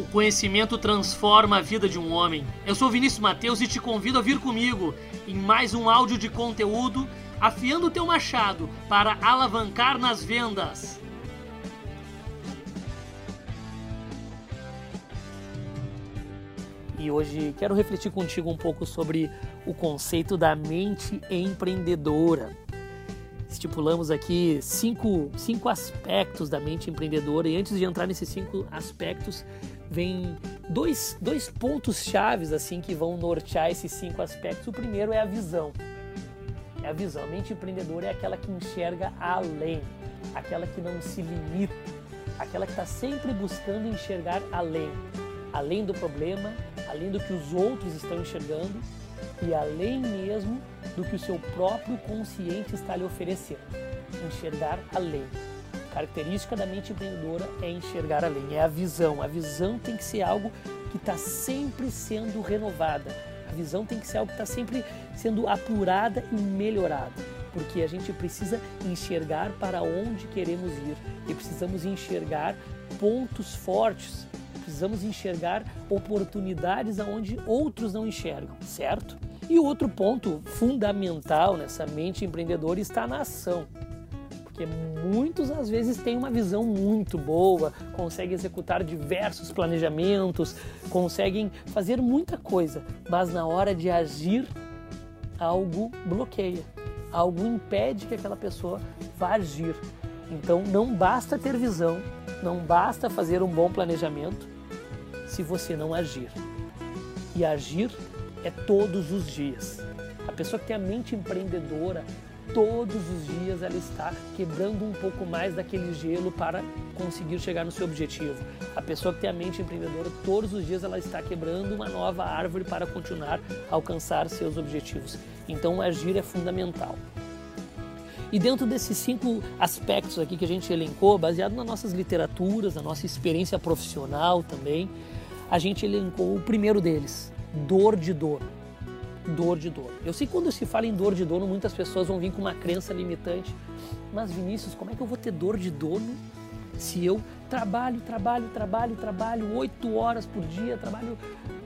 O conhecimento transforma a vida de um homem. Eu sou Vinícius Mateus e te convido a vir comigo em mais um áudio de conteúdo afiando o teu machado para alavancar nas vendas. E hoje quero refletir contigo um pouco sobre o conceito da mente empreendedora. Estipulamos aqui cinco, cinco aspectos da mente empreendedora e antes de entrar nesses cinco aspectos, vem dois, dois pontos chaves assim que vão nortear esses cinco aspectos. O primeiro é a visão. É a visão. A mente empreendedora é aquela que enxerga além, aquela que não se limita, aquela que está sempre buscando enxergar além, além do problema, além do que os outros estão enxergando e além mesmo do que o seu próprio consciente está lhe oferecendo. Enxergar além característica da mente empreendedora é enxergar além, é a visão. A visão tem que ser algo que está sempre sendo renovada. A visão tem que ser algo que está sempre sendo apurada e melhorada, porque a gente precisa enxergar para onde queremos ir. E precisamos enxergar pontos fortes, precisamos enxergar oportunidades aonde outros não enxergam, certo? E outro ponto fundamental nessa mente empreendedora está na ação. Porque muitos às vezes têm uma visão muito boa, conseguem executar diversos planejamentos, conseguem fazer muita coisa, mas na hora de agir, algo bloqueia, algo impede que aquela pessoa vá agir. Então não basta ter visão, não basta fazer um bom planejamento se você não agir. E agir é todos os dias. A pessoa que tem a mente empreendedora, todos os dias ela está quebrando um pouco mais daquele gelo para conseguir chegar no seu objetivo. A pessoa que tem a mente empreendedora, todos os dias ela está quebrando uma nova árvore para continuar a alcançar seus objetivos. Então, agir é fundamental. E dentro desses cinco aspectos aqui que a gente elencou, baseado nas nossas literaturas, na nossa experiência profissional também, a gente elencou o primeiro deles, dor de dor dor de dono. Eu sei que quando se fala em dor de dono, muitas pessoas vão vir com uma crença limitante. Mas Vinícius, como é que eu vou ter dor de dono se eu trabalho, trabalho, trabalho, trabalho oito horas por dia, trabalho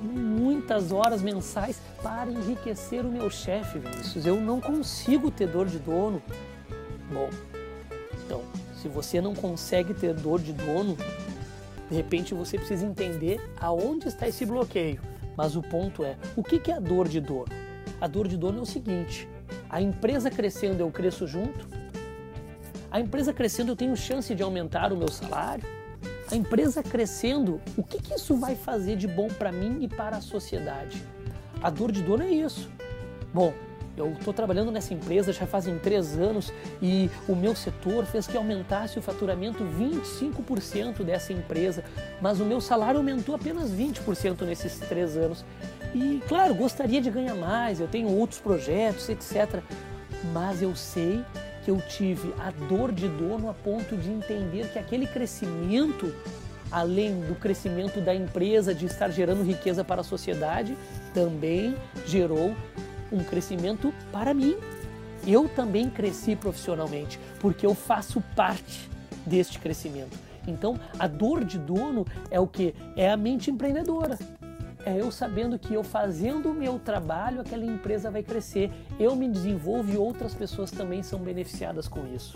muitas horas mensais para enriquecer o meu chefe, Vinícius? Eu não consigo ter dor de dono. Bom, então, se você não consegue ter dor de dono, de repente você precisa entender aonde está esse bloqueio. Mas o ponto é, o que é a dor de dono? A dor de dono é o seguinte: a empresa crescendo, eu cresço junto. A empresa crescendo, eu tenho chance de aumentar o meu salário. A empresa crescendo, o que, que isso vai fazer de bom para mim e para a sociedade? A dor de dono é isso. Bom, eu estou trabalhando nessa empresa já fazem três anos e o meu setor fez que aumentasse o faturamento 25% dessa empresa, mas o meu salário aumentou apenas 20% nesses três anos. E claro, gostaria de ganhar mais, eu tenho outros projetos, etc. Mas eu sei que eu tive a dor de dono a ponto de entender que aquele crescimento, além do crescimento da empresa, de estar gerando riqueza para a sociedade, também gerou um crescimento para mim. Eu também cresci profissionalmente, porque eu faço parte deste crescimento. Então, a dor de dono é o que? É a mente empreendedora. É eu sabendo que eu fazendo o meu trabalho, aquela empresa vai crescer. Eu me desenvolvo e outras pessoas também são beneficiadas com isso.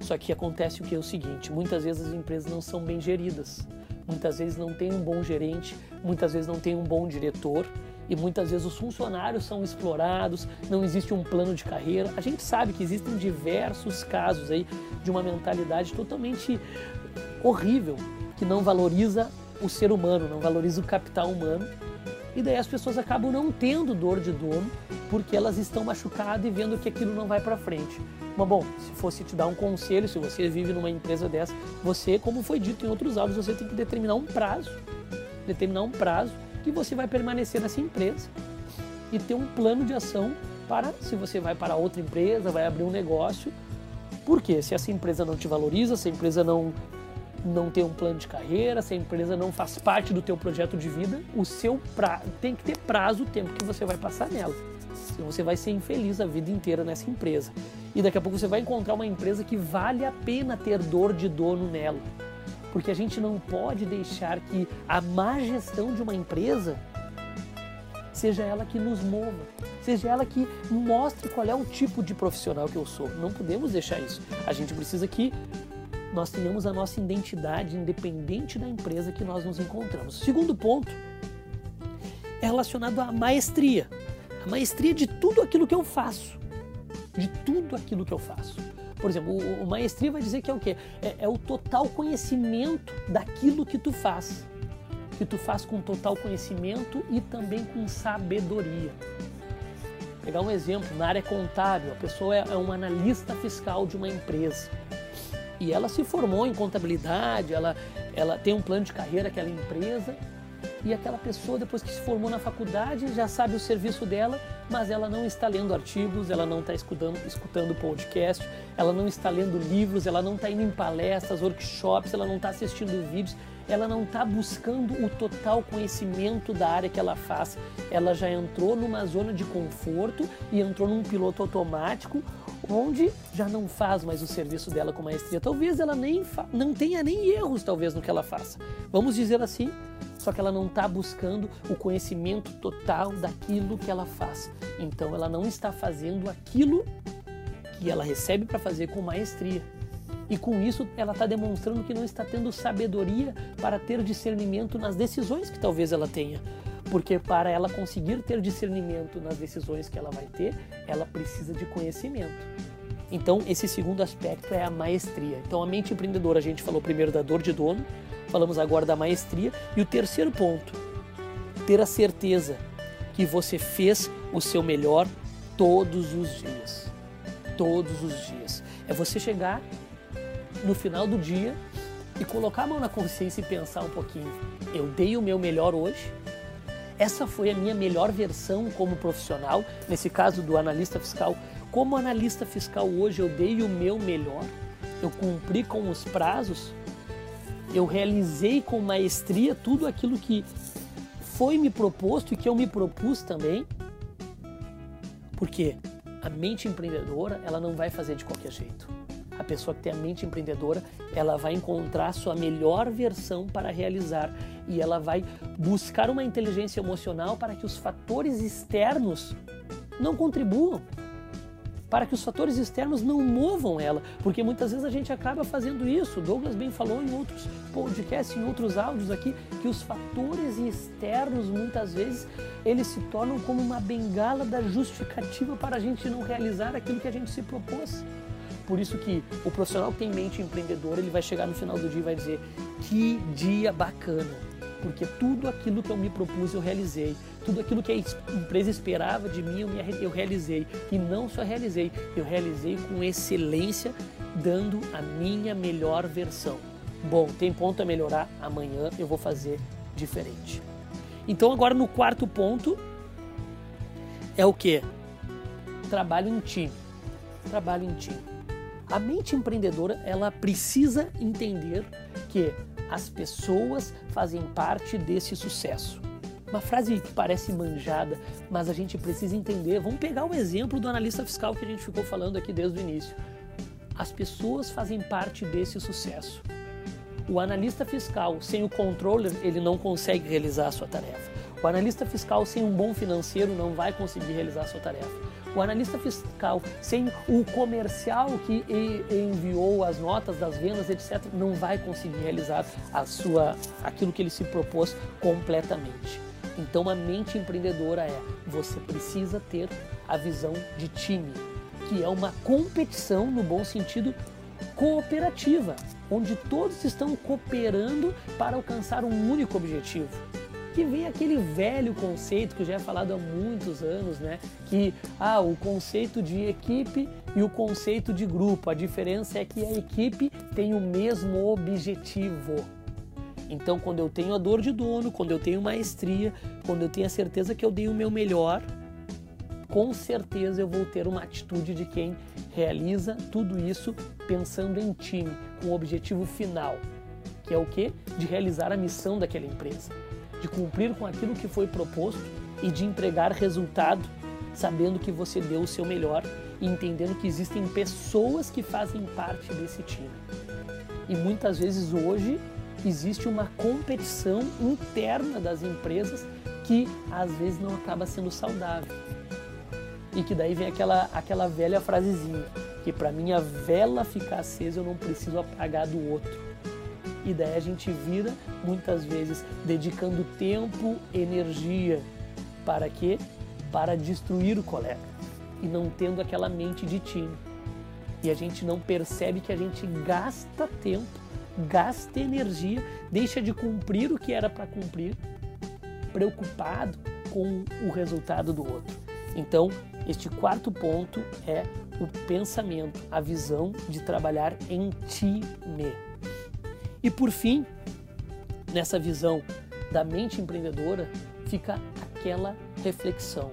Só que acontece o que é o seguinte: muitas vezes as empresas não são bem geridas, muitas vezes não tem um bom gerente, muitas vezes não tem um bom diretor e muitas vezes os funcionários são explorados, não existe um plano de carreira. A gente sabe que existem diversos casos aí de uma mentalidade totalmente horrível que não valoriza o ser humano, não valoriza o capital humano. E daí as pessoas acabam não tendo dor de dono porque elas estão machucadas e vendo que aquilo não vai para frente. Mas bom, se fosse te dar um conselho, se você vive numa empresa dessa, você, como foi dito em outros áudios, você tem que determinar um prazo, determinar um prazo que você vai permanecer nessa empresa e ter um plano de ação para se você vai para outra empresa, vai abrir um negócio. Porque se essa empresa não te valoriza, se a empresa não não tem um plano de carreira, se a empresa não faz parte do teu projeto de vida, o seu pra... tem que ter prazo o tempo que você vai passar nela. Senão você vai ser infeliz a vida inteira nessa empresa. E daqui a pouco você vai encontrar uma empresa que vale a pena ter dor de dono nela. Porque a gente não pode deixar que a má gestão de uma empresa seja ela que nos mova, seja ela que mostre qual é o tipo de profissional que eu sou. Não podemos deixar isso. A gente precisa que nós tenhamos a nossa identidade independente da empresa que nós nos encontramos. Segundo ponto é relacionado à maestria. A maestria de tudo aquilo que eu faço. De tudo aquilo que eu faço. Por exemplo, o, o maestria vai dizer que é o quê? É, é o total conhecimento daquilo que tu faz que tu faz com total conhecimento e também com sabedoria. Pegar um exemplo, na área contábil, a pessoa é, é um analista fiscal de uma empresa e ela se formou em contabilidade, ela, ela tem um plano de carreira aquela empresa e aquela pessoa depois que se formou na faculdade já sabe o serviço dela, mas ela não está lendo artigos, ela não está escutando, escutando podcast, ela não está lendo livros, ela não está indo em palestras, workshops, ela não está assistindo vídeos, ela não está buscando o total conhecimento da área que ela faz. Ela já entrou numa zona de conforto e entrou num piloto automático onde já não faz mais o serviço dela com maestria. Talvez ela nem não tenha nem erros talvez no que ela faça. Vamos dizer assim, só que ela não está buscando o conhecimento total daquilo que ela faz. Então ela não está fazendo aquilo que ela recebe para fazer com maestria. E com isso ela está demonstrando que não está tendo sabedoria para ter discernimento nas decisões que talvez ela tenha. Porque para ela conseguir ter discernimento nas decisões que ela vai ter, ela precisa de conhecimento. Então, esse segundo aspecto é a maestria. Então, a mente empreendedora, a gente falou primeiro da dor de dono, falamos agora da maestria. E o terceiro ponto, ter a certeza que você fez o seu melhor todos os dias. Todos os dias. É você chegar no final do dia e colocar a mão na consciência e pensar um pouquinho. Eu dei o meu melhor hoje. Essa foi a minha melhor versão como profissional, nesse caso do analista fiscal. Como analista fiscal hoje eu dei o meu melhor. Eu cumpri com os prazos. Eu realizei com maestria tudo aquilo que foi me proposto e que eu me propus também. Porque a mente empreendedora, ela não vai fazer de qualquer jeito. A pessoa que tem a mente empreendedora, ela vai encontrar sua melhor versão para realizar. E ela vai buscar uma inteligência emocional para que os fatores externos não contribuam, para que os fatores externos não movam ela, porque muitas vezes a gente acaba fazendo isso. Douglas bem falou em outros podcasts, em outros áudios aqui, que os fatores externos muitas vezes eles se tornam como uma bengala da justificativa para a gente não realizar aquilo que a gente se propôs. Por isso que o profissional que tem mente empreendedora, ele vai chegar no final do dia e vai dizer: "Que dia bacana!" Porque tudo aquilo que eu me propus eu realizei, tudo aquilo que a empresa esperava de mim eu, realizei e não só realizei, eu realizei com excelência, dando a minha melhor versão. Bom, tem ponto a melhorar, amanhã eu vou fazer diferente. Então agora no quarto ponto é o que? Trabalho em time. Trabalho em time. A mente empreendedora, ela precisa entender que as pessoas fazem parte desse sucesso. Uma frase que parece manjada, mas a gente precisa entender. Vamos pegar o exemplo do analista fiscal que a gente ficou falando aqui desde o início. As pessoas fazem parte desse sucesso. O analista fiscal, sem o controller, ele não consegue realizar a sua tarefa. O analista fiscal, sem um bom financeiro, não vai conseguir realizar a sua tarefa o analista fiscal, sem o comercial que enviou as notas das vendas, etc., não vai conseguir realizar a sua, aquilo que ele se propôs completamente. Então, a mente empreendedora é: você precisa ter a visão de time, que é uma competição no bom sentido cooperativa, onde todos estão cooperando para alcançar um único objetivo que vem aquele velho conceito que já é falado há muitos anos, né? Que ah, o conceito de equipe e o conceito de grupo. A diferença é que a equipe tem o mesmo objetivo. Então, quando eu tenho a dor de dono, quando eu tenho maestria, quando eu tenho a certeza que eu dei o meu melhor, com certeza eu vou ter uma atitude de quem realiza tudo isso pensando em time, com o objetivo final, que é o que? De realizar a missão daquela empresa de cumprir com aquilo que foi proposto e de entregar resultado, sabendo que você deu o seu melhor e entendendo que existem pessoas que fazem parte desse time. E muitas vezes hoje existe uma competição interna das empresas que às vezes não acaba sendo saudável. E que daí vem aquela, aquela velha frasezinha, que para minha vela ficar acesa eu não preciso apagar do outro. E daí a gente vira muitas vezes dedicando tempo, energia para quê? Para destruir o colega e não tendo aquela mente de time. E a gente não percebe que a gente gasta tempo, gasta energia, deixa de cumprir o que era para cumprir, preocupado com o resultado do outro. Então, este quarto ponto é o pensamento, a visão de trabalhar em time. E por fim, nessa visão da mente empreendedora, fica aquela reflexão.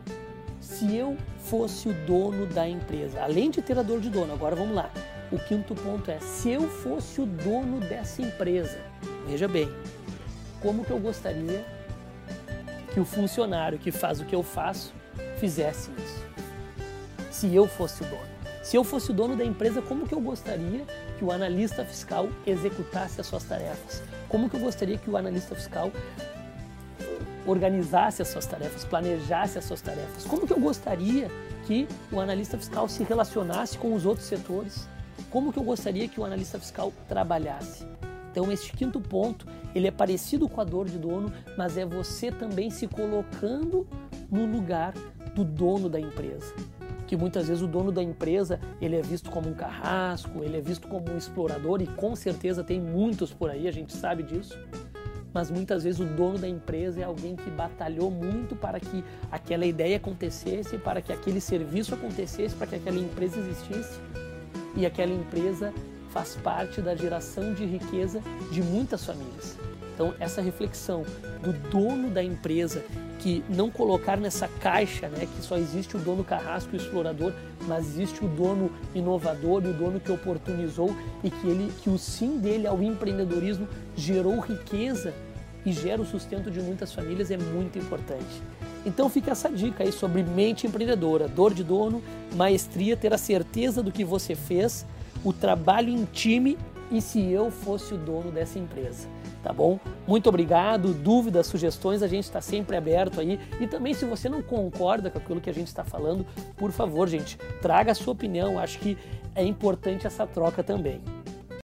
Se eu fosse o dono da empresa, além de ter a dor de dono, agora vamos lá. O quinto ponto é: se eu fosse o dono dessa empresa, veja bem, como que eu gostaria que o funcionário que faz o que eu faço fizesse isso? Se eu fosse o dono. Se eu fosse o dono da empresa, como que eu gostaria que o analista fiscal executasse as suas tarefas? Como que eu gostaria que o analista fiscal organizasse as suas tarefas, planejasse as suas tarefas? Como que eu gostaria que o analista fiscal se relacionasse com os outros setores? Como que eu gostaria que o analista fiscal trabalhasse? Então, este quinto ponto, ele é parecido com a dor de dono, mas é você também se colocando no lugar do dono da empresa. Que muitas vezes o dono da empresa, ele é visto como um carrasco, ele é visto como um explorador e com certeza tem muitos por aí, a gente sabe disso mas muitas vezes o dono da empresa é alguém que batalhou muito para que aquela ideia acontecesse, para que aquele serviço acontecesse, para que aquela empresa existisse. E aquela empresa faz parte da geração de riqueza de muitas famílias. Então, essa reflexão do dono da empresa que não colocar nessa caixa, né, que só existe o dono carrasco e o explorador, mas existe o dono inovador e o dono que oportunizou e que ele, que o sim dele ao empreendedorismo gerou riqueza e gera o sustento de muitas famílias é muito importante. Então fica essa dica aí sobre mente empreendedora, dor de dono, maestria, ter a certeza do que você fez, o trabalho em time e se eu fosse o dono dessa empresa tá bom? Muito obrigado. Dúvidas, sugestões, a gente está sempre aberto aí. E também, se você não concorda com aquilo que a gente está falando, por favor, gente, traga a sua opinião. Acho que é importante essa troca também.